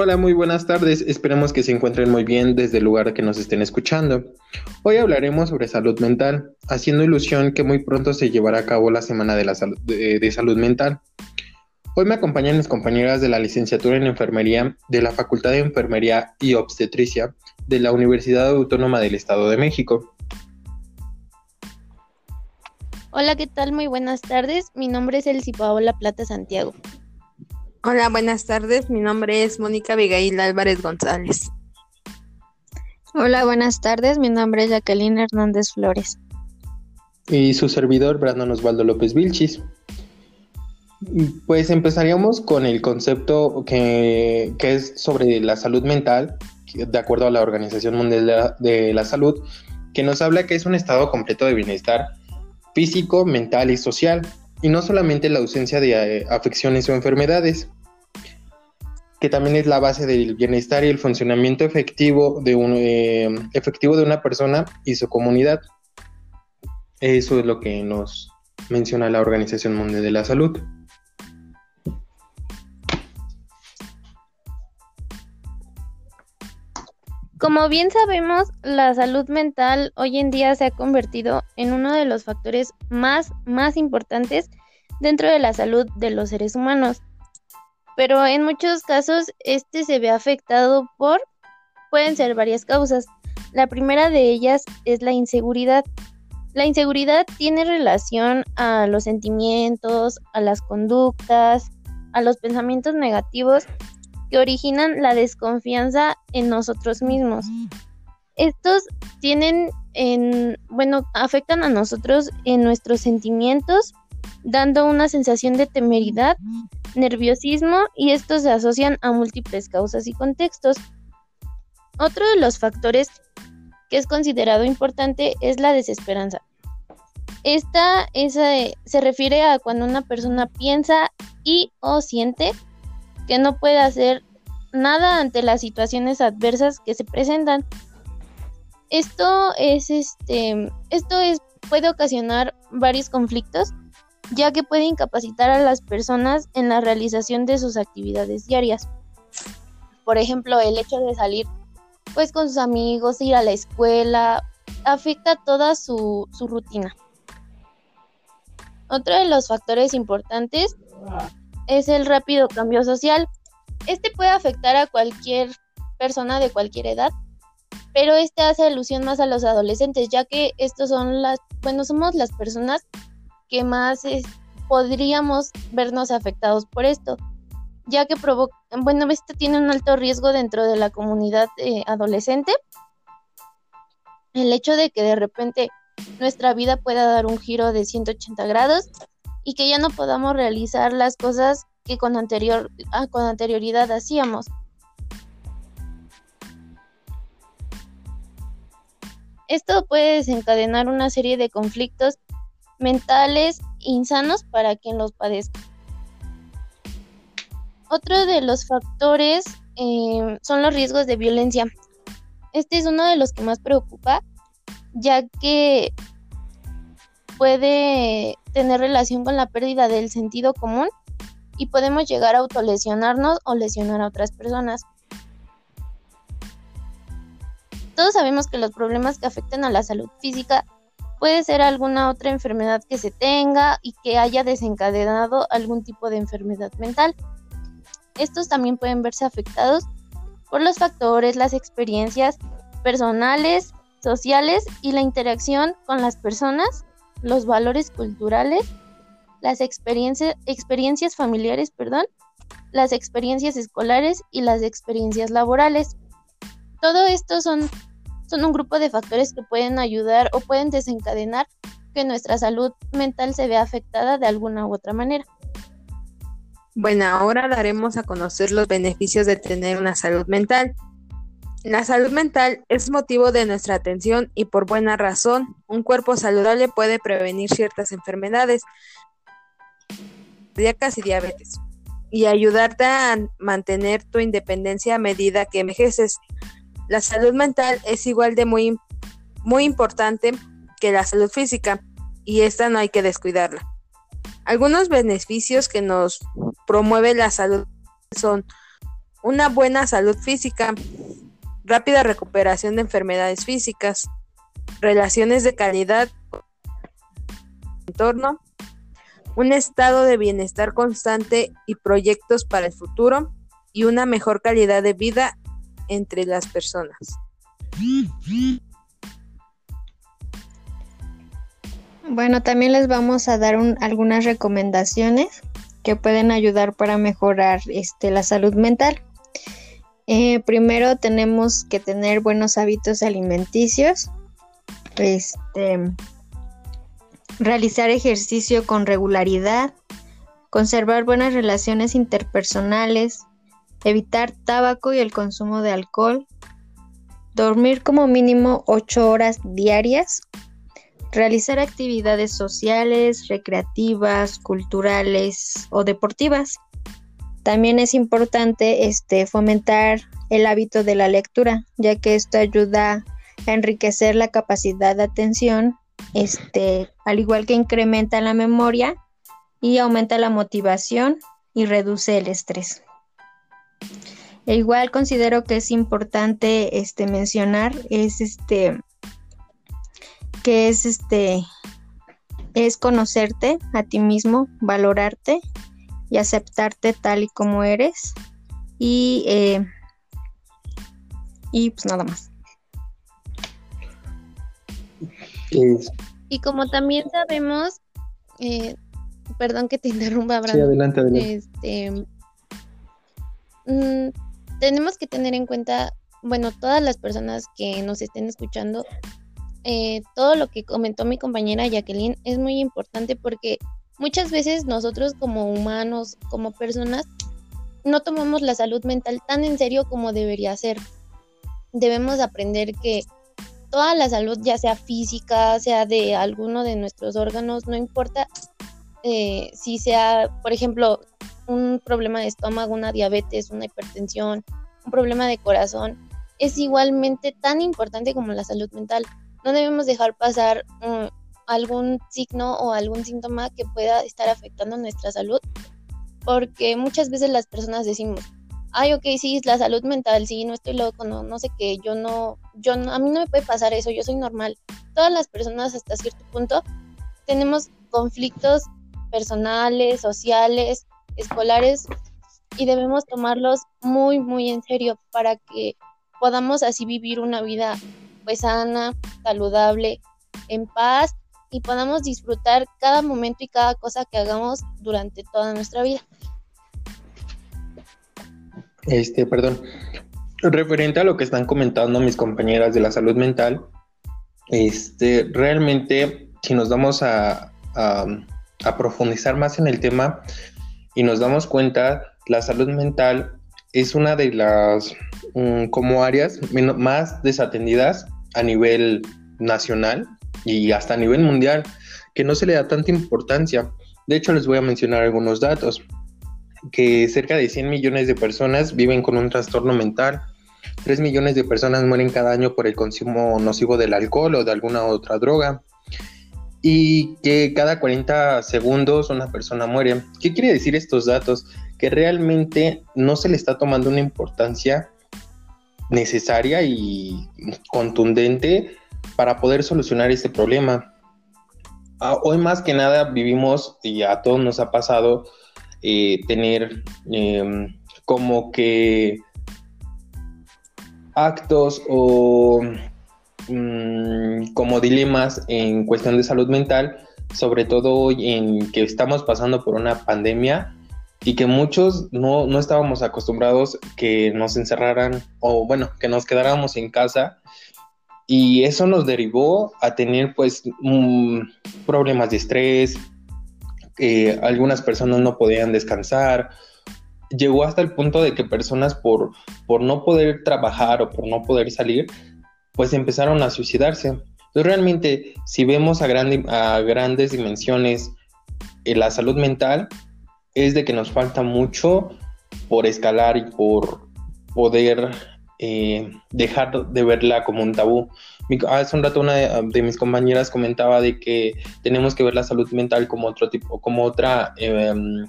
Hola, muy buenas tardes. Esperemos que se encuentren muy bien desde el lugar que nos estén escuchando. Hoy hablaremos sobre salud mental, haciendo ilusión que muy pronto se llevará a cabo la Semana de, la de, Salud Mental. Hoy me acompañan mis compañeras de la licenciatura en Enfermería de la Facultad de Enfermería y Obstetricia de la Universidad Autónoma del Estado de México. Hola, ¿qué tal? Muy buenas tardes. Mi nombre es Elsie Paola Plata Santiago. Hola, buenas tardes. Mi nombre es Mónica Abigail Álvarez González. Hola, buenas tardes. Mi nombre es Jacqueline Hernández Flores. Y su servidor, Brandon Osvaldo López Vilchis. Pues empezaríamos con el concepto que, es sobre la salud mental, de acuerdo a la Organización Mundial de la Salud, que nos habla que es un estado completo de bienestar físico, mental y social, y no solamente la ausencia de eh, afecciones o enfermedades, que también es la base del bienestar y el funcionamiento efectivo de, un, eh, efectivo de una persona y su comunidad. Eso es lo que nos menciona la Organización Mundial de la Salud. Como bien sabemos, la salud mental hoy en día se ha convertido en uno de los factores más, más importantes dentro de la salud de los seres humanos. Pero en muchos casos este se ve afectado por, pueden ser varias causas. La primera de ellas es la inseguridad. La inseguridad tiene relación a los sentimientos, a las conductas, a los pensamientos negativos que originan la desconfianza en nosotros mismos. Estos tienen en, bueno, afectan a nosotros en nuestros sentimientos, dando una sensación de temeridad, nerviosismo y estos se asocian a múltiples causas y contextos. Otro de los factores que es considerado importante es la desesperanza. Esta se refiere a cuando una persona piensa y o siente que no puede hacer nada ante las situaciones adversas que se presentan. Esto es este, esto es puede ocasionar varios conflictos, ya que puede incapacitar a las personas en la realización de sus actividades diarias. Por ejemplo, el hecho de salir pues con sus amigos, ir a la escuela, afecta toda su, su rutina. Otro de los factores importantes es el rápido cambio social. Este puede afectar a cualquier persona de cualquier edad, pero este hace alusión más a los adolescentes, ya que estos son las, bueno, somos las personas que más podríamos vernos afectados por esto, ya que provoca, bueno, este tiene un alto riesgo dentro de la comunidad eh, adolescente. El hecho de que de repente nuestra vida pueda dar un giro de 180 grados y que ya no podamos realizar las cosas que con, anterior, ah, con anterioridad hacíamos. Esto puede desencadenar una serie de conflictos mentales insanos para quien los padezca. Otro de los factores eh, son los riesgos de violencia. Este es uno de los que más preocupa, ya que puede tener relación con la pérdida del sentido común y podemos llegar a autolesionarnos o lesionar a otras personas. Todos sabemos que los problemas que afectan a la salud física puede ser alguna otra enfermedad que se tenga y que haya desencadenado algún tipo de enfermedad mental. Estos también pueden verse afectados por los factores, las experiencias personales, sociales y la interacción con las personas los valores culturales, las experiencias, familiares, perdón, las experiencias escolares y las experiencias laborales. Todo esto son, son un grupo de factores que pueden ayudar o pueden desencadenar que nuestra salud mental se vea afectada de alguna u otra manera. Bueno, ahora daremos a conocer los beneficios de tener una salud mental. La salud mental es motivo de nuestra atención y por buena razón. Un cuerpo saludable puede prevenir ciertas enfermedades, cardíacas y diabetes, y ayudarte a mantener tu independencia a medida que envejeces. La salud mental es igual de muy, muy importante que la salud física y esta no hay que descuidarla. Algunos beneficios que nos promueve la salud son una buena salud física, rápida recuperación de enfermedades físicas, relaciones de calidad entorno, un estado de bienestar constante y proyectos para el futuro y una mejor calidad de vida entre las personas. Bueno, también les vamos a dar algunas recomendaciones que pueden ayudar para mejorar este, la salud mental. Eh, primero tenemos que tener buenos hábitos alimenticios, este, realizar ejercicio con regularidad, conservar buenas relaciones interpersonales, evitar tabaco y el consumo de alcohol, dormir como mínimo 8 horas diarias, realizar actividades sociales, recreativas, culturales o deportivas. También es importante este, fomentar el hábito de la lectura, ya que esto ayuda a enriquecer la capacidad de atención, este, al igual que incrementa la memoria y aumenta la motivación y reduce el estrés. E igual considero que es importante este, mencionar es este que es este es conocerte a ti mismo, valorarte y aceptarte tal y como eres. Y, eh, y pues nada más. Y como también sabemos, eh, perdón que te interrumpa, Abraham. Sí, adelante, adelante. Este, mm, tenemos que tener en cuenta, bueno, todas las personas que nos estén escuchando, eh, todo lo que comentó mi compañera Jacqueline es muy importante porque Muchas veces nosotros como humanos, como personas, no tomamos la salud mental tan en serio como debería ser. Debemos aprender que toda la salud, ya sea física, sea de alguno de nuestros órganos, no importa eh, si sea, por ejemplo, un problema de estómago, una diabetes, una hipertensión, un problema de corazón, es igualmente tan importante como la salud mental. No debemos dejar pasar mm, algún signo o algún síntoma que pueda estar afectando nuestra salud, porque muchas veces las personas decimos, ay, ok, sí, la salud mental, sí, no estoy loco, no, no sé qué, yo no, yo no, a mí no me puede pasar eso, yo soy normal. Todas las personas hasta cierto punto tenemos conflictos personales, sociales, escolares y debemos tomarlos muy, muy en serio para que podamos así vivir una vida pues sana, saludable, en paz y podamos disfrutar cada momento y cada cosa que hagamos durante toda nuestra vida. Este, perdón. Referente a lo que están comentando mis compañeras de la salud mental, este, realmente, si nos vamos a, profundizar más en el tema y nos damos cuenta, la salud mental es una de las mm, como áreas más desatendidas a nivel nacional y hasta a nivel mundial, que no se le da tanta importancia. De hecho, les voy a mencionar algunos datos, que cerca de 100 millones de personas viven con un trastorno mental, 3 millones de personas mueren cada año por el consumo nocivo del alcohol o de alguna otra droga, y que cada 40 segundos una persona muere. ¿Qué quiere decir estos datos? Que realmente no se le está tomando una importancia necesaria y contundente para poder solucionar este problema. Ah, hoy más que nada vivimos, y a todos nos ha pasado, eh, tener em, como que actos o mm, como dilemas en cuestión de salud mental, sobre todo hoy en que estamos pasando por una pandemia y que muchos no, no estábamos acostumbrados que nos encerraran o bueno, que nos quedáramos en casa. Y eso nos derivó a tener pues problemas de estrés, eh, algunas personas no podían descansar, llegó hasta el punto de que personas por, por no poder trabajar o por no poder salir, pues empezaron a suicidarse. Entonces realmente si vemos a, a grandes dimensiones eh, la salud mental, es de que nos falta mucho por escalar y por poder eh, dejar de verla como un tabú. hace un rato una de, mis compañeras comentaba de que tenemos que ver la salud mental como otro tipo, como otra, em,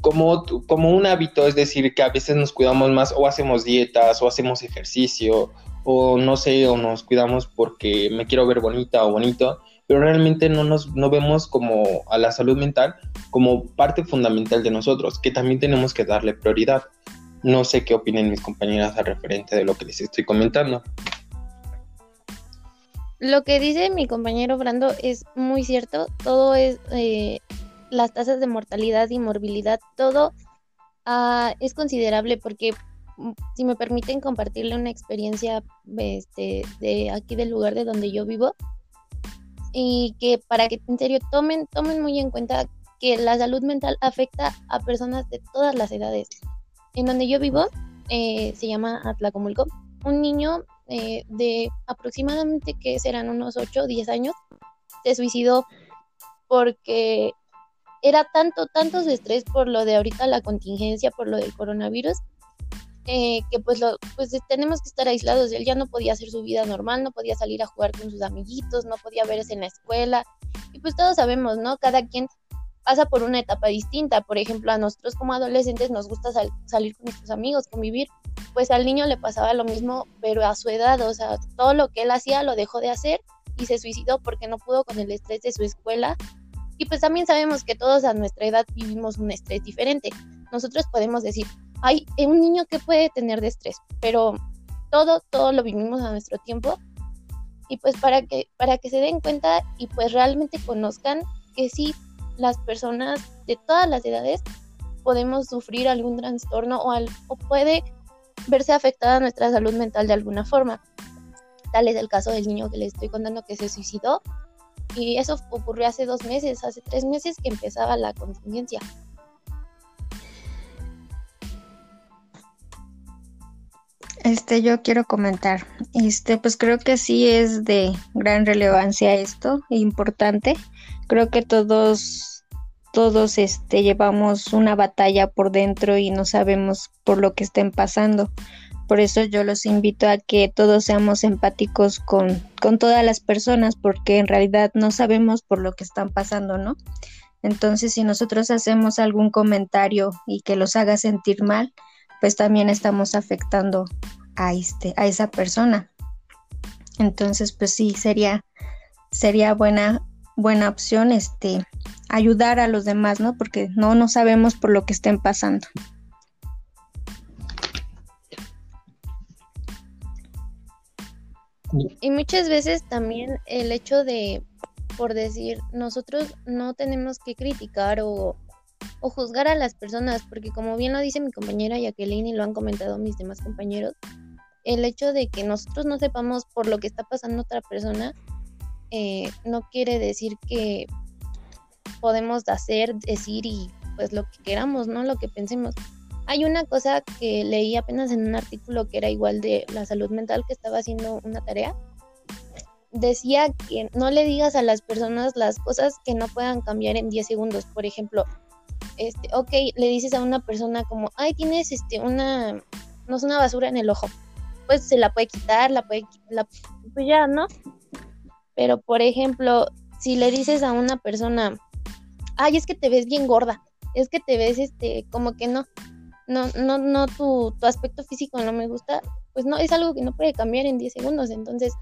como, como un hábito, es decir, que a veces nos cuidamos más o hacemos dietas o hacemos ejercicio o no sé, o nos cuidamos porque me quiero ver bonita o bonito, pero realmente no nos no vemos como a la salud mental como parte fundamental de nosotros, que también tenemos que darle prioridad. No sé qué opinen mis compañeras al referente de lo que les estoy comentando. Lo que dice mi compañero Brando es muy cierto. Todo es eh, las tasas de mortalidad y morbilidad, todo uh, es considerable porque mm, si me permiten compartirle una experiencia este, de aquí del lugar de donde yo vivo y que para que en serio tomen, tomen muy en cuenta que la salud mental afecta a personas de todas las edades. En donde yo vivo eh, se llama Atlacomulco. Un niño eh, de aproximadamente que serán unos 8 o 10 años se suicidó porque era tanto, tanto su estrés por lo de ahorita la contingencia, por lo del coronavirus, eh, que pues, lo, pues tenemos que estar aislados. Él ya no podía hacer su vida normal, no podía salir a jugar con sus amiguitos, no podía verse en la escuela. Y pues todos sabemos, ¿no? Cada quien pasa por una etapa distinta. Por ejemplo, a nosotros como adolescentes nos gusta salir con nuestros amigos, convivir. Pues al niño le pasaba lo mismo, pero a su edad, o sea, todo lo que él hacía lo dejó de hacer y se suicidó porque no pudo con el estrés de su escuela y pues también sabemos que todos a nuestra edad vivimos un estrés diferente. Nosotros podemos decir, hay un niño que puede tener de estrés, pero todo, todo lo vivimos a nuestro tiempo. Y pues para que, para que se den cuenta y pues realmente conozcan que sí, las personas de todas las edades podemos sufrir algún trastorno o, o puede verse afectada nuestra salud mental de alguna forma. Tal es el caso del niño que les estoy contando que se suicidó y eso ocurrió hace dos meses, hace tres meses que empezaba la contingencia. Este, yo quiero comentar, este, pues creo que sí es de gran relevancia esto, e importante. Creo que todos, todos, este, llevamos una batalla por dentro y no sabemos por lo que estén pasando. Por eso yo los invito a que todos seamos empáticos con, con todas las personas, porque en realidad no sabemos por lo que están pasando, ¿no? Entonces, si nosotros hacemos algún comentario y que los haga sentir mal, pues también estamos afectando a este, a esa persona. Entonces, pues sí, sería, sería buena, buena opción este ayudar a los demás, ¿no? Porque no, no sabemos por lo que estén pasando. Y muchas veces también el hecho de, por decir, nosotros no tenemos que criticar o, juzgar a las personas, porque como bien lo dice mi compañera Jacqueline y lo han comentado mis demás compañeros, el hecho de que nosotros no sepamos por lo que está pasando otra persona, eh, no quiere decir que podemos hacer, decir y pues lo que queramos, ¿no? Lo que pensemos. Hay una cosa que leí apenas en un artículo que era igual de la salud mental que estaba haciendo una tarea. Decía que no le digas a las personas las cosas que no puedan cambiar en 10 segundos. Por ejemplo, este, ok, le dices a una persona como, ay, tienes este, una, no es una basura en el ojo. Pues se la puede quitar, la puede, la, pues ya, ¿no? Pero, por ejemplo, si le dices a una persona, ay, es que te ves bien gorda, es que te ves, este, como que no, no, no, no, tu, tu aspecto físico no me gusta, pues no, es algo que no puede cambiar en 10 segundos. Entonces,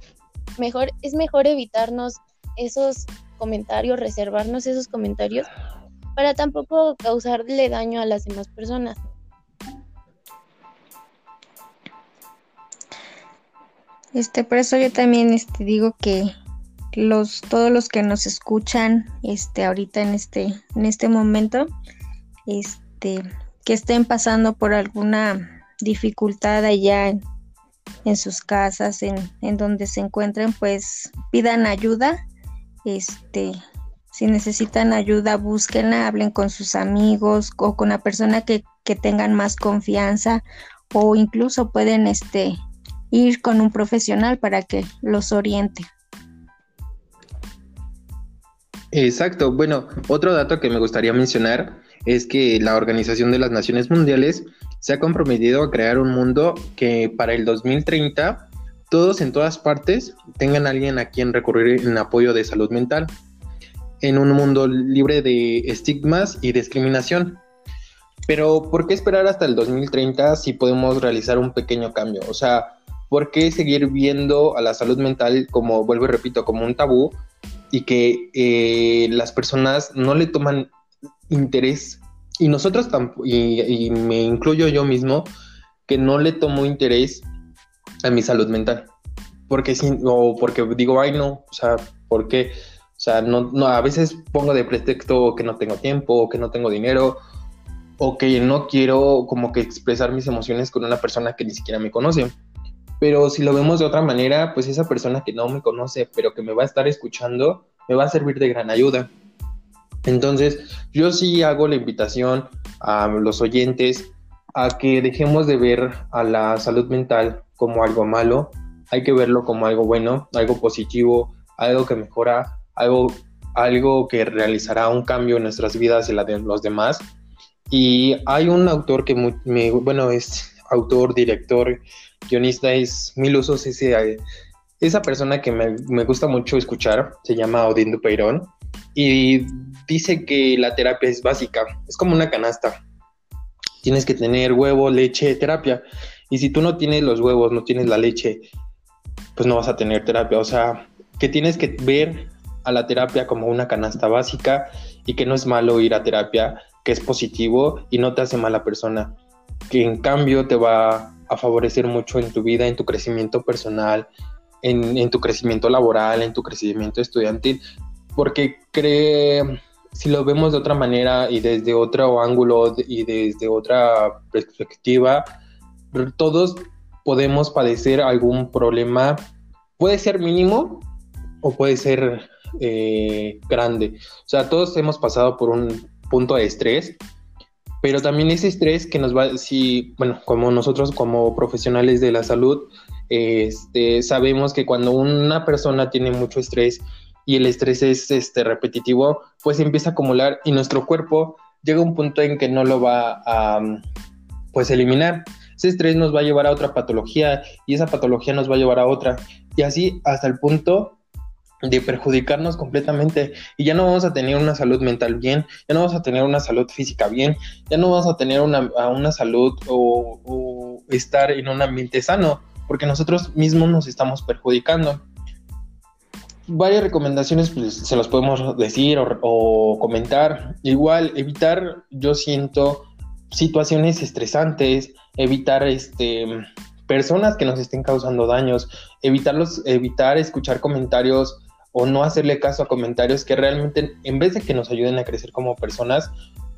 mejor, es mejor evitarnos esos comentarios, reservarnos esos comentarios para tampoco causarle daño a las demás personas. Este, por eso yo también este, digo que los, todos los que nos escuchan este, ahorita en este, en este momento, este, que estén pasando por alguna dificultad allá en, sus casas, en, en, donde se encuentren, pues pidan ayuda. Este, si necesitan ayuda, búsquenla, hablen con sus amigos o con la persona que, que tengan más confianza o incluso pueden este, ir con un profesional para que los oriente. Exacto. Bueno, otro dato que me gustaría mencionar es que la Organización de las Naciones Mundiales se ha comprometido a crear un mundo que para el 2030 todos en todas partes tengan alguien a quien recurrir en apoyo de salud mental, en un mundo libre de estigmas y discriminación. Pero ¿por qué esperar hasta el 2030 si podemos realizar un pequeño cambio? O sea, ¿por qué seguir viendo a la salud mental como, vuelvo y repito, como un tabú y que eh, las personas no le toman interés? Y nosotros tampoco, y, me incluyo yo mismo, que no le tomo interés a mi salud mental. Porque, o porque digo, ay no, o sea, ¿por qué? O sea, no, no, a veces pongo de pretexto que no tengo tiempo, que no tengo dinero, o que no quiero como que expresar mis emociones con una persona que ni siquiera me conoce. Pero si lo vemos de otra manera, pues esa persona que no me conoce, pero que me va a estar escuchando, me va a servir de gran ayuda. Entonces, yo sí hago la invitación a los oyentes a que dejemos de ver a la salud mental como algo malo, hay que verlo como algo bueno, algo positivo, algo que mejora, algo, algo que realizará un cambio en nuestras vidas y la de los demás y hay un autor que, me, bueno, es autor, director, guionista, es Mil Usos, ese, esa persona que me, me, gusta mucho escuchar, se llama Odín Dupeirón, y dice que la terapia es básica, es como una canasta. Tienes que tener huevo, leche, terapia. Y si tú no tienes los huevos, no tienes la leche, pues no vas a tener terapia. O sea, que tienes que ver a la terapia como una canasta básica y que no es malo ir a terapia, que es positivo y no te hace mala persona, que en cambio te va a favorecer mucho en tu vida, en tu crecimiento personal, en, tu crecimiento laboral, en tu crecimiento estudiantil, porque cree, si lo vemos de otra manera y desde otro ángulo y desde otra perspectiva, todos podemos padecer algún problema, puede ser mínimo o puede ser eh, grande. O sea, todos hemos pasado por un punto de estrés, pero también ese estrés que nos va, si, bueno, como nosotros como profesionales de la salud, este, sabemos que cuando una persona tiene mucho estrés y el estrés es este, repetitivo, pues empieza a acumular y nuestro cuerpo llega a un punto en que no lo va a pues eliminar. Ese estrés nos va a llevar a otra patología y esa patología nos va a llevar a otra y así hasta el punto de perjudicarnos completamente y ya no vamos a tener una salud mental bien, ya no vamos a tener una salud física bien, ya no vamos a tener una, una salud o, estar en un ambiente sano, porque nosotros mismos nos estamos perjudicando. Varias recomendaciones pues, se los podemos decir o, o comentar. Igual, evitar, yo siento, situaciones estresantes, evitar este personas que nos estén causando daños, evitarlos, evitar escuchar comentarios o no hacerle caso a comentarios que realmente, en vez de que nos ayuden a crecer como personas,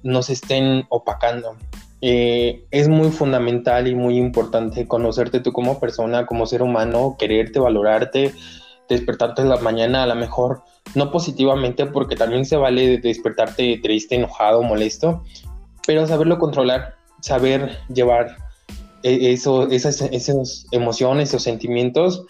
nos estén opacando. Eh, es muy fundamental y muy importante conocerte tú como persona, como ser humano, quererte, valorarte, despertarte en la mañana a lo mejor, no positivamente, porque también se vale despertarte triste, enojado, molesto, pero saberlo controlar, saber llevar e-, eso, esas, esas emociones o sentimientos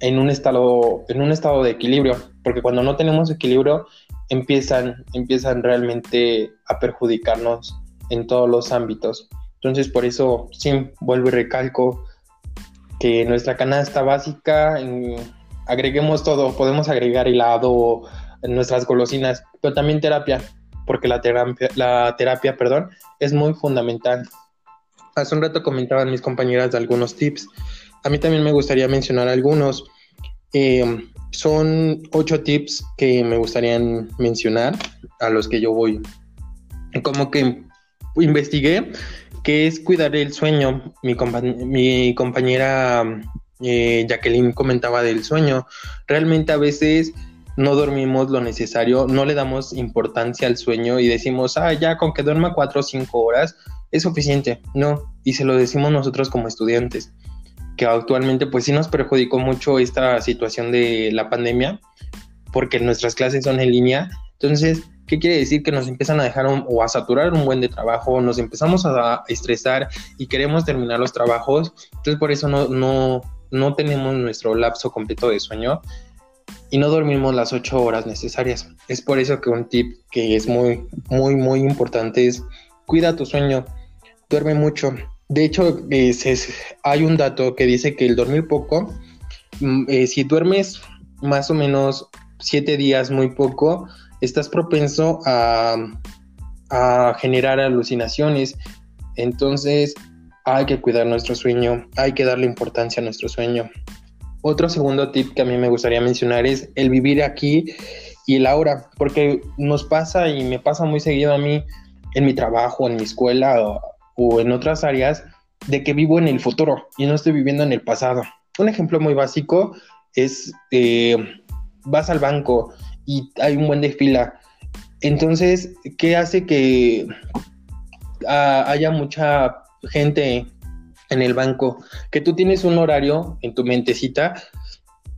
en un estado, en un estado de equilibrio, porque cuando no tenemos equilibrio empiezan, empiezan realmente a perjudicarnos en todos los ámbitos. Entonces, por eso, sí, vuelvo y recalco que nuestra canasta básica, agreguemos todo, podemos agregar helado, nuestras golosinas, pero también terapia, porque la terapia, la terapia, perdón, es muy fundamental. Hace un rato comentaban mis compañeras de algunos tips. A mí también me gustaría mencionar algunos. Eh, son ocho tips que me gustaría mencionar a los que yo voy. Como que investigué que es cuidar el sueño. Mi, compañera eh, Jacqueline comentaba del sueño. Realmente a veces no dormimos lo necesario, no le damos importancia al sueño y decimos, ah, ya con que duerma cuatro o cinco horas es suficiente. No, y se lo decimos nosotros como estudiantes que actualmente pues sí nos perjudicó mucho esta situación de la pandemia, porque nuestras clases son en línea. Entonces, ¿qué quiere decir? Que nos empiezan a dejar o a saturar un buen de trabajo, nos empezamos a estresar y queremos terminar los trabajos. Entonces, por eso no, no, no tenemos nuestro lapso completo de sueño y no dormimos las ocho horas necesarias. Es por eso que un tip que es muy, muy, muy importante es cuida tu sueño, duerme mucho, de hecho, hay un dato que dice que el dormir poco, mm, eh, si duermes más o menos siete días muy poco, estás propenso a, a generar alucinaciones. Entonces, hay que cuidar nuestro sueño, hay que darle importancia a nuestro sueño. Otro segundo tip que a mí me gustaría mencionar es el vivir aquí y el ahora, porque nos pasa y me pasa muy seguido a mí en mi trabajo, en mi escuela o, en otras áreas, de que vivo en el futuro y no estoy viviendo en el pasado. Un ejemplo muy básico es, eh, vas al banco y hay un buen de fila. Entonces, ¿qué hace que ah, haya mucha gente en el banco, que tú tienes un horario en tu mentecita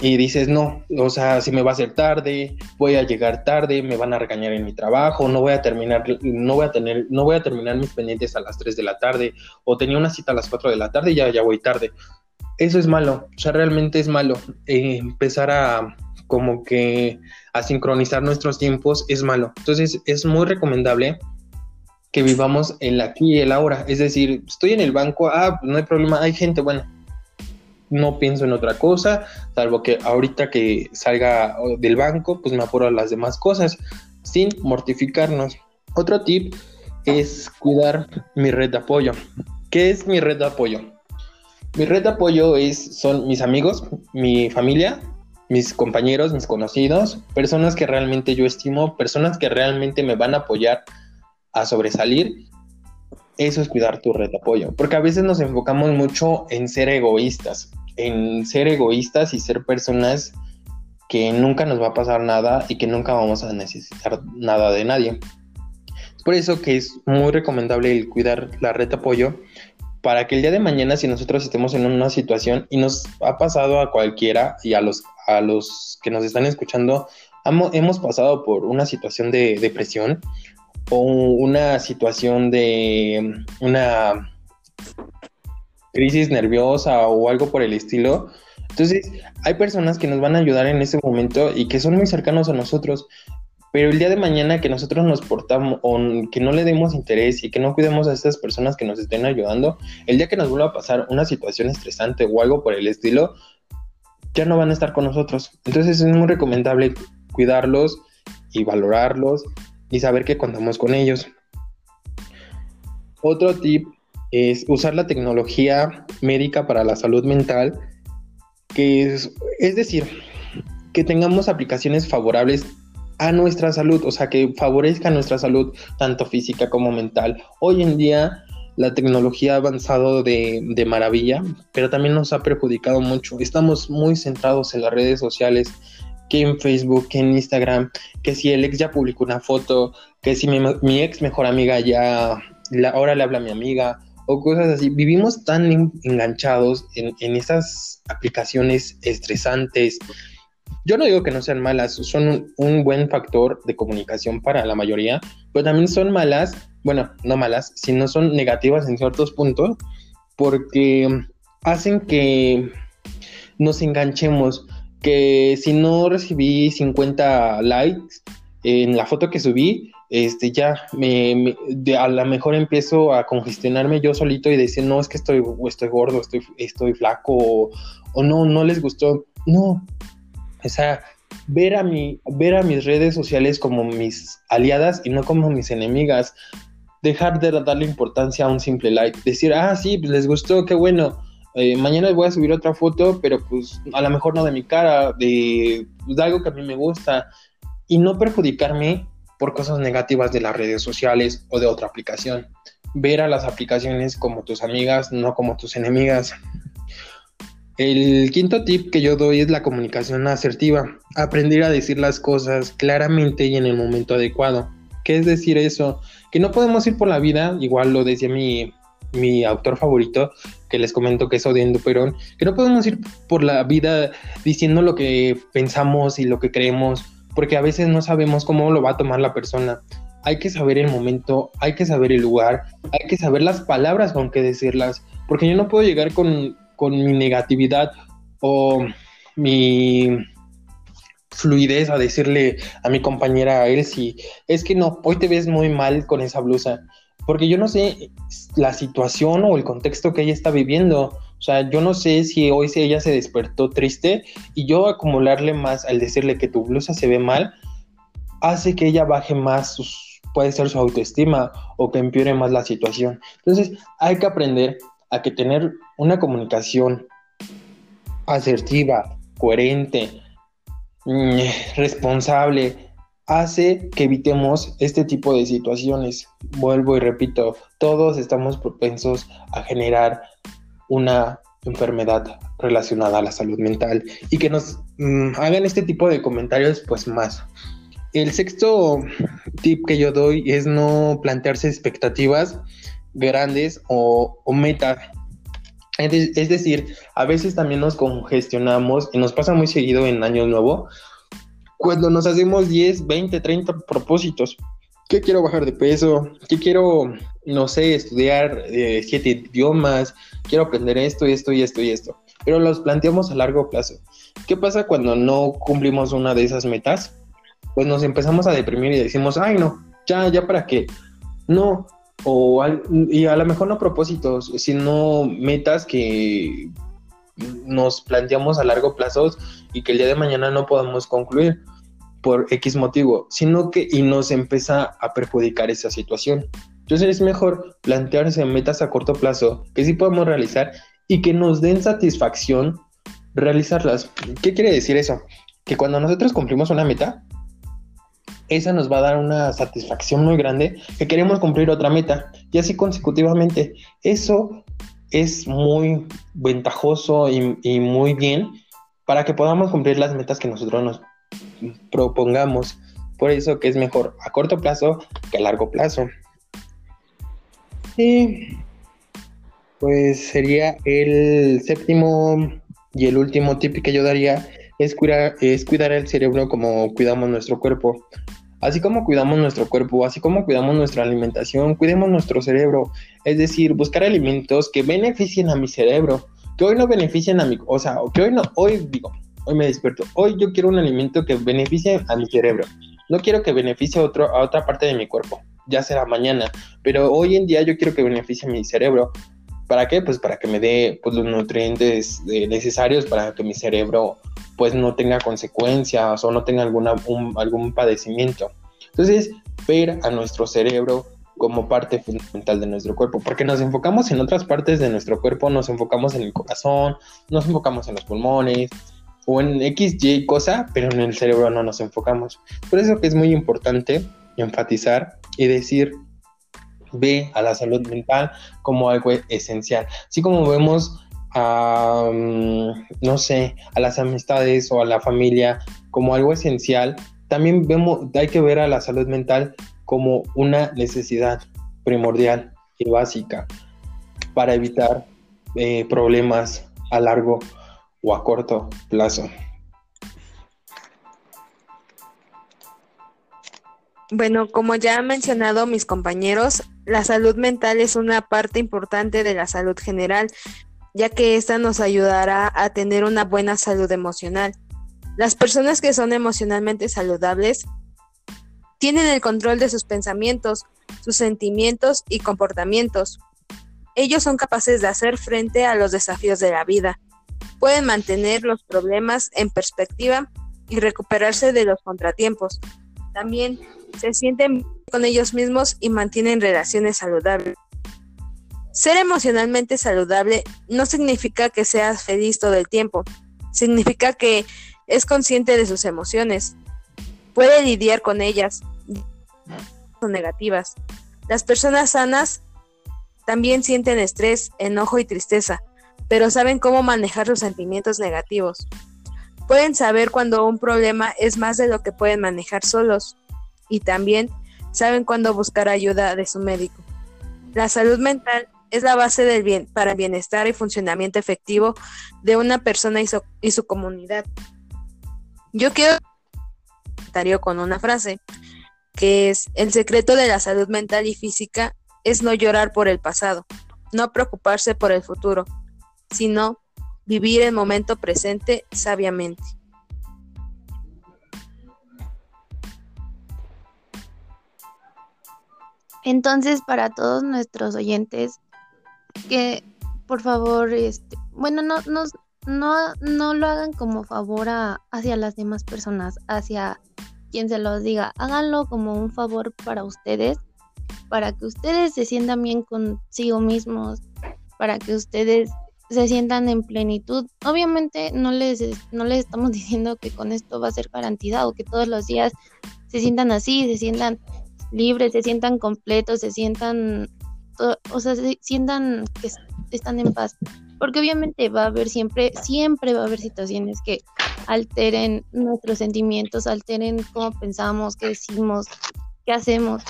y dices, no, o sea, si me va a hacer tarde, voy a llegar tarde, me van a regañar en mi trabajo, no voy a terminar, no voy a tener, no voy a terminar mis pendientes a las 3 de la tarde, o tenía una cita a las 4 de la tarde y ya, ya voy tarde. Eso es malo, o sea, realmente es malo. Eh, empezar a como que a sincronizar nuestros tiempos es malo. Entonces es muy recomendable que vivamos el aquí y el ahora. Es decir, estoy en el banco, ah, no hay problema, hay gente, bueno, no pienso en otra cosa, salvo que ahorita que salga del banco, pues me apuro a las demás cosas, sin mortificarnos. Otro tip es cuidar mi red de apoyo. ¿Qué es mi red de apoyo? Mi red de apoyo es, son mis amigos, mi familia, mis compañeros, mis conocidos, personas que realmente yo estimo, personas que realmente me van a apoyar a sobresalir, eso es cuidar tu red de apoyo. Porque a veces nos enfocamos mucho en ser egoístas, en ser egoístas y ser personas que nunca nos va a pasar nada y que nunca vamos a necesitar nada de nadie. Es por eso que es muy recomendable el cuidar la red de apoyo para que el día de mañana si nosotros estemos en una situación y nos ha pasado a cualquiera y a los, a los que nos están escuchando, hemos pasado por una situación de depresión o una situación de una crisis nerviosa o algo por el estilo. Entonces, hay personas que nos van a ayudar en ese momento y que son muy cercanos a nosotros, pero el día de mañana que nosotros nos portamos o que no le demos interés y que no cuidemos a estas personas que nos estén ayudando, el día que nos vuelva a pasar una situación estresante o algo por el estilo, ya no van a estar con nosotros. Entonces, es muy recomendable cuidarlos y valorarlos y saber que contamos con ellos. Otro tip es usar la tecnología médica para la salud mental, que es, es decir, que tengamos aplicaciones favorables a nuestra salud, o sea, que favorezca nuestra salud, tanto física como mental. Hoy en día la tecnología ha avanzado de, de, maravilla, pero también nos ha perjudicado mucho. Estamos muy centrados en las redes sociales que en Facebook, que en Instagram, que si el ex ya publicó una foto, que si mi, ex mejor amiga ya ahora le habla a mi amiga, o cosas así. Vivimos tan enganchados en, en esas aplicaciones estresantes. Yo no digo que no sean malas, son un, buen factor de comunicación para la mayoría, pero también son malas, bueno, no malas, sino son negativas en ciertos puntos, porque hacen que nos enganchemos que si no recibí 50 likes en la foto que subí, este ya me, a lo mejor empiezo a congestionarme yo solito y decir, no, es que estoy, estoy gordo, estoy, estoy flaco, o, no, no les gustó. No, o sea, ver a, mi, ver a mis redes sociales como mis aliadas y no como mis enemigas. Dejar de darle importancia a un simple like. Decir, ah, sí, pues les gustó, qué bueno eh, mañana voy a subir otra foto, pero pues a lo mejor no de mi cara, de, pues, de algo que a mí me gusta, y no perjudicarme por cosas negativas de las redes sociales o de otra aplicación. Ver a las aplicaciones como tus amigas, no como tus enemigas. El quinto tip que yo doy es la comunicación asertiva. Aprender a decir las cosas claramente y en el momento adecuado. ¿Qué es decir eso? Que no podemos ir por la vida, igual lo decía mi, mi autor favorito, que les comento que es Odín Duperón, que no podemos ir por la vida diciendo lo que pensamos y lo que creemos, porque a veces no sabemos cómo lo va a tomar la persona. Hay que saber el momento, hay que saber el lugar, hay que saber las palabras con que decirlas, porque yo no puedo llegar con, con mi negatividad o mi fluidez a decirle a mi compañera Elsie, es que no, hoy te ves muy mal con esa blusa porque yo no sé la situación o el contexto que ella está viviendo. O sea, yo no sé si hoy si ella se despertó triste y yo acumularle más al decirle que tu blusa se ve mal, hace que ella baje más puede ser su autoestima o que empeore más la situación. Entonces hay que aprender a que tener una comunicación asertiva, coherente, mm, responsable, hace que evitemos este tipo de situaciones. Vuelvo y repito, todos estamos propensos a generar una enfermedad relacionada a la salud mental y que nos mm, hagan este tipo de comentarios pues más. El sexto tip que yo doy es no plantearse expectativas grandes o, o metas. Es decir, a veces también nos congestionamos y nos pasa muy seguido en Año Nuevo cuando nos hacemos 10, 20, 30 propósitos. ¿Qué quiero bajar de peso? ¿Qué quiero, no sé, estudiar eh, siete idiomas? Quiero aprender esto, esto y esto y esto. Pero los planteamos a largo plazo. ¿Qué pasa cuando no cumplimos una de esas metas? Pues nos empezamos a deprimir y decimos, ay no, ya, ya para qué. No, o y a lo mejor no propósitos, sino metas que nos planteamos a largo plazo y que el día de mañana no podamos concluir por X motivo, sino que y nos empieza a perjudicar esa situación. Entonces es mejor plantearse metas a corto plazo que sí podemos realizar y que nos den satisfacción realizarlas. ¿Qué quiere decir eso? Que cuando nosotros cumplimos una meta, esa nos va a dar una satisfacción muy grande que queremos cumplir otra meta y así consecutivamente. Eso es muy ventajoso y, muy bien para que podamos cumplir las metas que nosotros nos propongamos. Por eso que es mejor a corto plazo que a largo plazo. Y pues sería el séptimo y el último tip que yo daría es cuidar, es cuidar el cerebro como cuidamos nuestro cuerpo. Así como cuidamos nuestro cuerpo, así como cuidamos nuestra alimentación, cuidemos nuestro cerebro. Es decir, buscar alimentos que beneficien a mi cerebro, que hoy no beneficien a mi, o sea, que hoy no, hoy digo, hoy me despierto, hoy yo quiero un alimento que beneficie a mi cerebro. No quiero que beneficie a, otro, a otra parte de mi cuerpo, ya será mañana, pero hoy en día yo quiero que beneficie a mi cerebro. ¿Para qué? Pues para que me dé pues, los nutrientes eh, necesarios para que mi cerebro pues no tenga consecuencias o no tenga alguna, algún padecimiento. Entonces, ver a nuestro cerebro como parte fundamental de nuestro cuerpo, porque nos enfocamos en otras partes de nuestro cuerpo, nos enfocamos en el corazón, nos enfocamos en los pulmones o en X, Y cosa, pero en el cerebro no nos enfocamos. Por eso que es muy importante enfatizar y decir, ve a la salud mental como algo esencial. Así como vemos a, mm, no sé, a las amistades o a la familia como algo esencial, también vemos, hay que ver a la salud mental como una necesidad primordial y básica para evitar eh, problemas a largo o a corto plazo. Bueno, como ya han mencionado mis compañeros, la salud mental es una parte importante de la salud general, ya que esta nos ayudará a tener una buena salud emocional. Las personas que son emocionalmente saludables tienen el control de sus pensamientos, sus sentimientos y comportamientos. Ellos son capaces de hacer frente a los desafíos de la vida. Pueden mantener los problemas en perspectiva y recuperarse de los contratiempos. También se sienten con ellos mismos y mantienen relaciones saludables. Ser emocionalmente saludable no significa que seas feliz todo el tiempo, significa que es consciente de sus emociones, puede lidiar con ellas, son negativas. Las personas sanas también sienten estrés, enojo y tristeza, pero saben cómo manejar sus sentimientos negativos. Pueden saber cuando un problema es más de lo que pueden manejar solos y también saben cuándo buscar ayuda de su médico. La salud mental es la base del bien para el bienestar y funcionamiento efectivo de una persona y su, comunidad. Yo quiero con una frase que es el secreto de la salud mental y física es no llorar por el pasado, no preocuparse por el futuro, sino vivir el momento presente sabiamente. Entonces, para todos nuestros oyentes, que por favor, este, bueno, no, no, no, no lo hagan como favor a, hacia las demás personas, hacia quien se los diga, háganlo como un favor para ustedes, para que ustedes se sientan bien consigo mismos, para que ustedes se sientan en plenitud. Obviamente no les, no les estamos diciendo que con esto va a ser garantizado, que todos los días se sientan así, se sientan libres, se sientan completos, se sientan, o sea, se sientan que están en paz. Porque obviamente va a haber siempre, siempre va a haber situaciones que alteren nuestros sentimientos, alteren cómo pensamos, qué decimos, qué hacemos.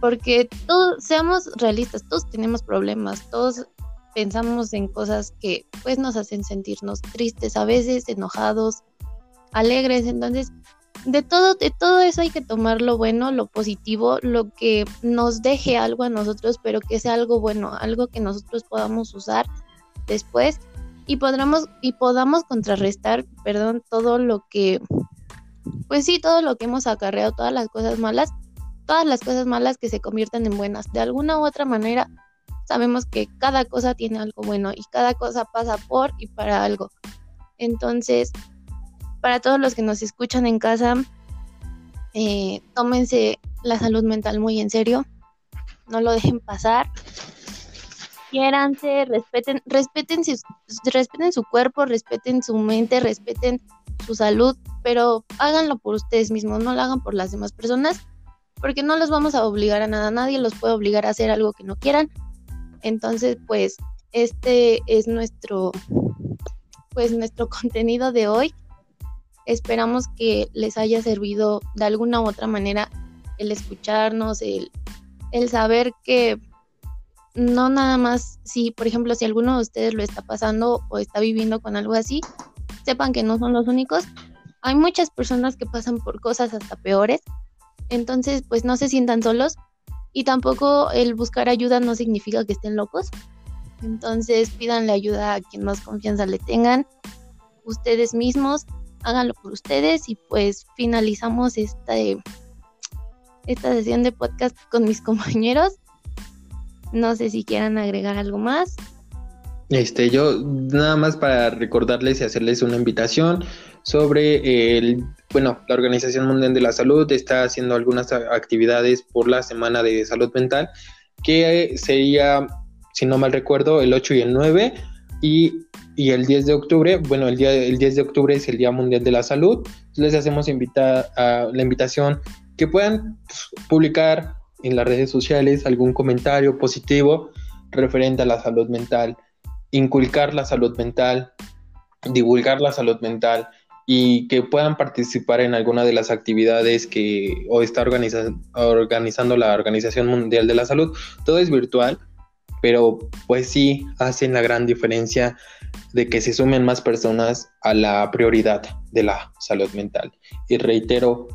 Porque todos, seamos realistas, todos tenemos problemas, todos pensamos en cosas que pues nos hacen sentirnos tristes, a veces enojados, alegres, entonces de todo, de todo eso hay que tomar lo bueno, lo positivo, lo que nos deje algo a nosotros, pero que sea algo bueno, algo que nosotros podamos usar después y podamos, y podamos contrarrestar, perdón, todo lo que, pues sí, todo lo que hemos acarreado, todas las cosas malas, todas las cosas malas que se conviertan en buenas. De alguna u otra manera, sabemos que cada cosa tiene algo bueno y cada cosa pasa por y para algo. Entonces, para todos los que nos escuchan en casa, eh, tómense la salud mental muy en serio, no lo dejen pasar, quiéranse, respeten, respeten, respeten su cuerpo, respeten su mente, respeten su salud, pero háganlo por ustedes mismos, no lo hagan por las demás personas, porque no los vamos a obligar a nada, nadie los puede obligar a hacer algo que no quieran. Entonces, pues, este es nuestro, pues, nuestro contenido de hoy. Esperamos que les haya servido de alguna u otra manera el escucharnos, el, el saber que no nada más si, por ejemplo, si alguno de ustedes lo está pasando o está viviendo con algo así, sepan que no son los únicos. Hay muchas personas que pasan por cosas hasta peores, entonces pues no se sientan solos y tampoco el buscar ayuda no significa que estén locos. Entonces pídanle ayuda a quien más confianza le tengan, ustedes mismos háganlo por ustedes y pues finalizamos esta, esta sesión de podcast con mis compañeros. No sé si quieran agregar algo más. Este, yo nada más para recordarles y hacerles una invitación sobre el, bueno, la Organización Mundial de la Salud está haciendo algunas actividades por la Semana de Salud Mental, que sería, si no mal recuerdo, el 8 y el 9, y y el 10 de octubre, bueno, el, día, el 10 de octubre es el Día Mundial de la Salud. Les hacemos invitar a la invitación que puedan pues, publicar en las redes sociales algún comentario positivo referente a la salud mental, inculcar la salud mental, divulgar la salud mental y que puedan participar en alguna de las actividades que hoy está organizando la Organización Mundial de la Salud. Todo es virtual, pero pues sí hacen la gran diferencia de que se sumen más personas a la prioridad de la salud mental. Y reitero,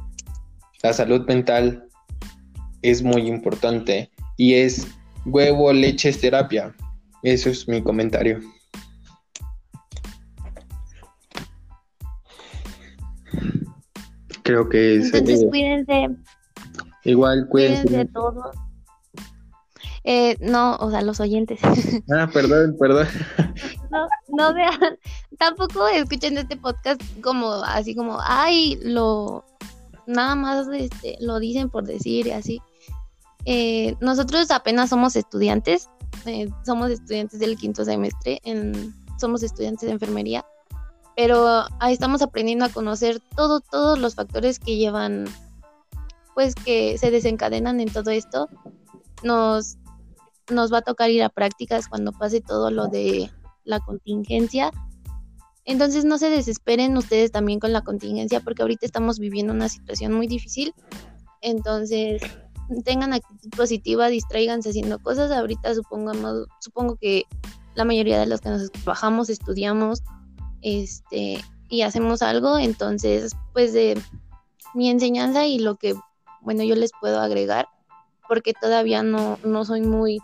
la salud mental es muy importante y es huevo, leche, es terapia. Eso es mi comentario. Creo que es... Entonces cuídense. Igual cuídense. Cuídense todos eh, no, o sea, los oyentes. Ah, perdón, perdón. No, no vean, tampoco escuchen este podcast como así como, ay, lo, nada más este, lo dicen por decir y así. Eh, nosotros apenas somos estudiantes, eh, somos estudiantes del quinto semestre, en, somos estudiantes de enfermería, pero estamos aprendiendo a conocer todo, todos los factores que llevan, pues que se desencadenan en todo esto. Nos nos va a tocar ir a prácticas cuando pase todo lo de la contingencia. Entonces no se desesperen ustedes también con la contingencia porque ahorita estamos viviendo una situación muy difícil. Entonces tengan actitud positiva, distraiganse haciendo cosas. Ahorita supongamos, supongo que la mayoría de los que nos trabajamos, estudiamos, este, y hacemos algo. Entonces, pues de mi enseñanza y lo que, bueno, yo les puedo agregar, porque todavía no, no soy muy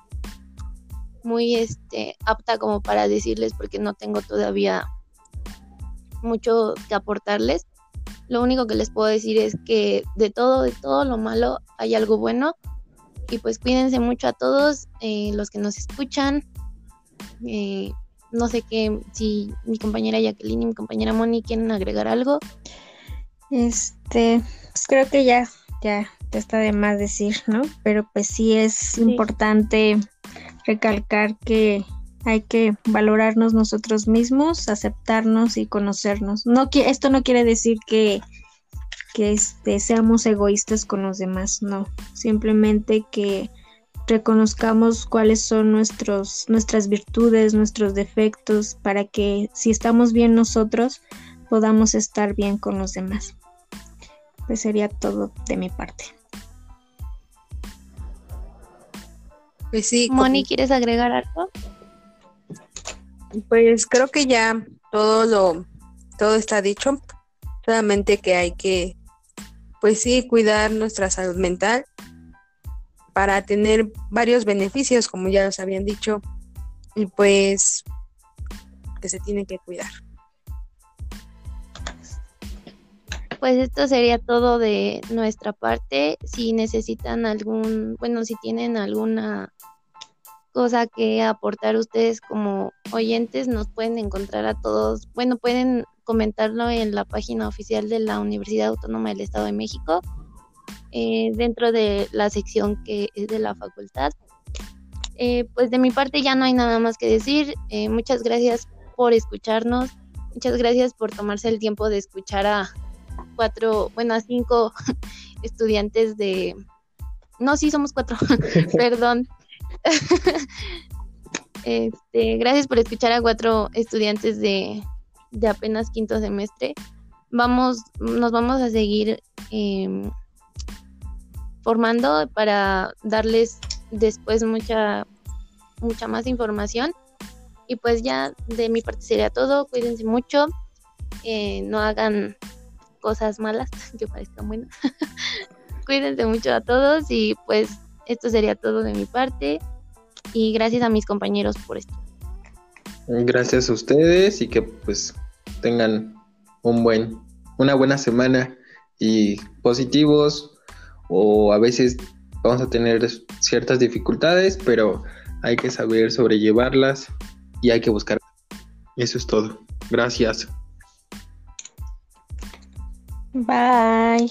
muy este, apta como para decirles porque no tengo todavía mucho que aportarles. Lo único que les puedo decir es que de todo, de todo lo malo hay algo bueno. Y pues cuídense mucho a todos eh, los que nos escuchan. Eh, no sé qué, si mi compañera Jacqueline y mi compañera Moni quieren agregar algo. Este, pues creo que ya, ya, ya está de más decir, ¿no? Pero pues sí es importante recalcar que hay que valorarnos nosotros mismos, aceptarnos y conocernos. No, esto no quiere decir que, que este, seamos egoístas con los demás, no. Simplemente que reconozcamos cuáles son nuestros, nuestras virtudes, nuestros defectos, para que si estamos bien nosotros, podamos estar bien con los demás. Pues sería todo de mi parte. Pues sí. Moni, ¿quieres agregar algo? Pues creo que ya todo lo, todo está dicho. Solamente que hay que, pues sí, cuidar nuestra salud mental para tener varios beneficios, como ya los habían dicho, y pues que se tiene que cuidar. Pues esto sería todo de nuestra parte. Si necesitan algún, bueno, si tienen alguna cosa que aportar ustedes como oyentes, nos pueden encontrar a todos, bueno, pueden comentarlo en la página oficial de la Universidad Autónoma del Estado de México, eh, dentro de la sección que es de la facultad. Eh, pues de mi parte ya no hay nada más que decir. Eh, muchas gracias por escucharnos. Muchas gracias por tomarse el tiempo de escuchar a cuatro, bueno, a cinco estudiantes de... No, sí, somos cuatro, perdón, este, gracias por escuchar a cuatro estudiantes de, apenas quinto semestre. Vamos, nos vamos a seguir em, formando para darles después mucha, mucha más información. Y pues ya de mi parte sería todo. Cuídense mucho. Eh, no hagan cosas malas que parezcan buenas. Cuídense mucho a todos y pues esto sería todo de mi parte y gracias a mis compañeros por esto. Gracias a ustedes y que pues tengan un buen, una buena semana y positivos o a veces vamos a tener ciertas dificultades, pero hay que saber sobrellevarlas y hay que buscar. Eso es todo. Gracias. Bye.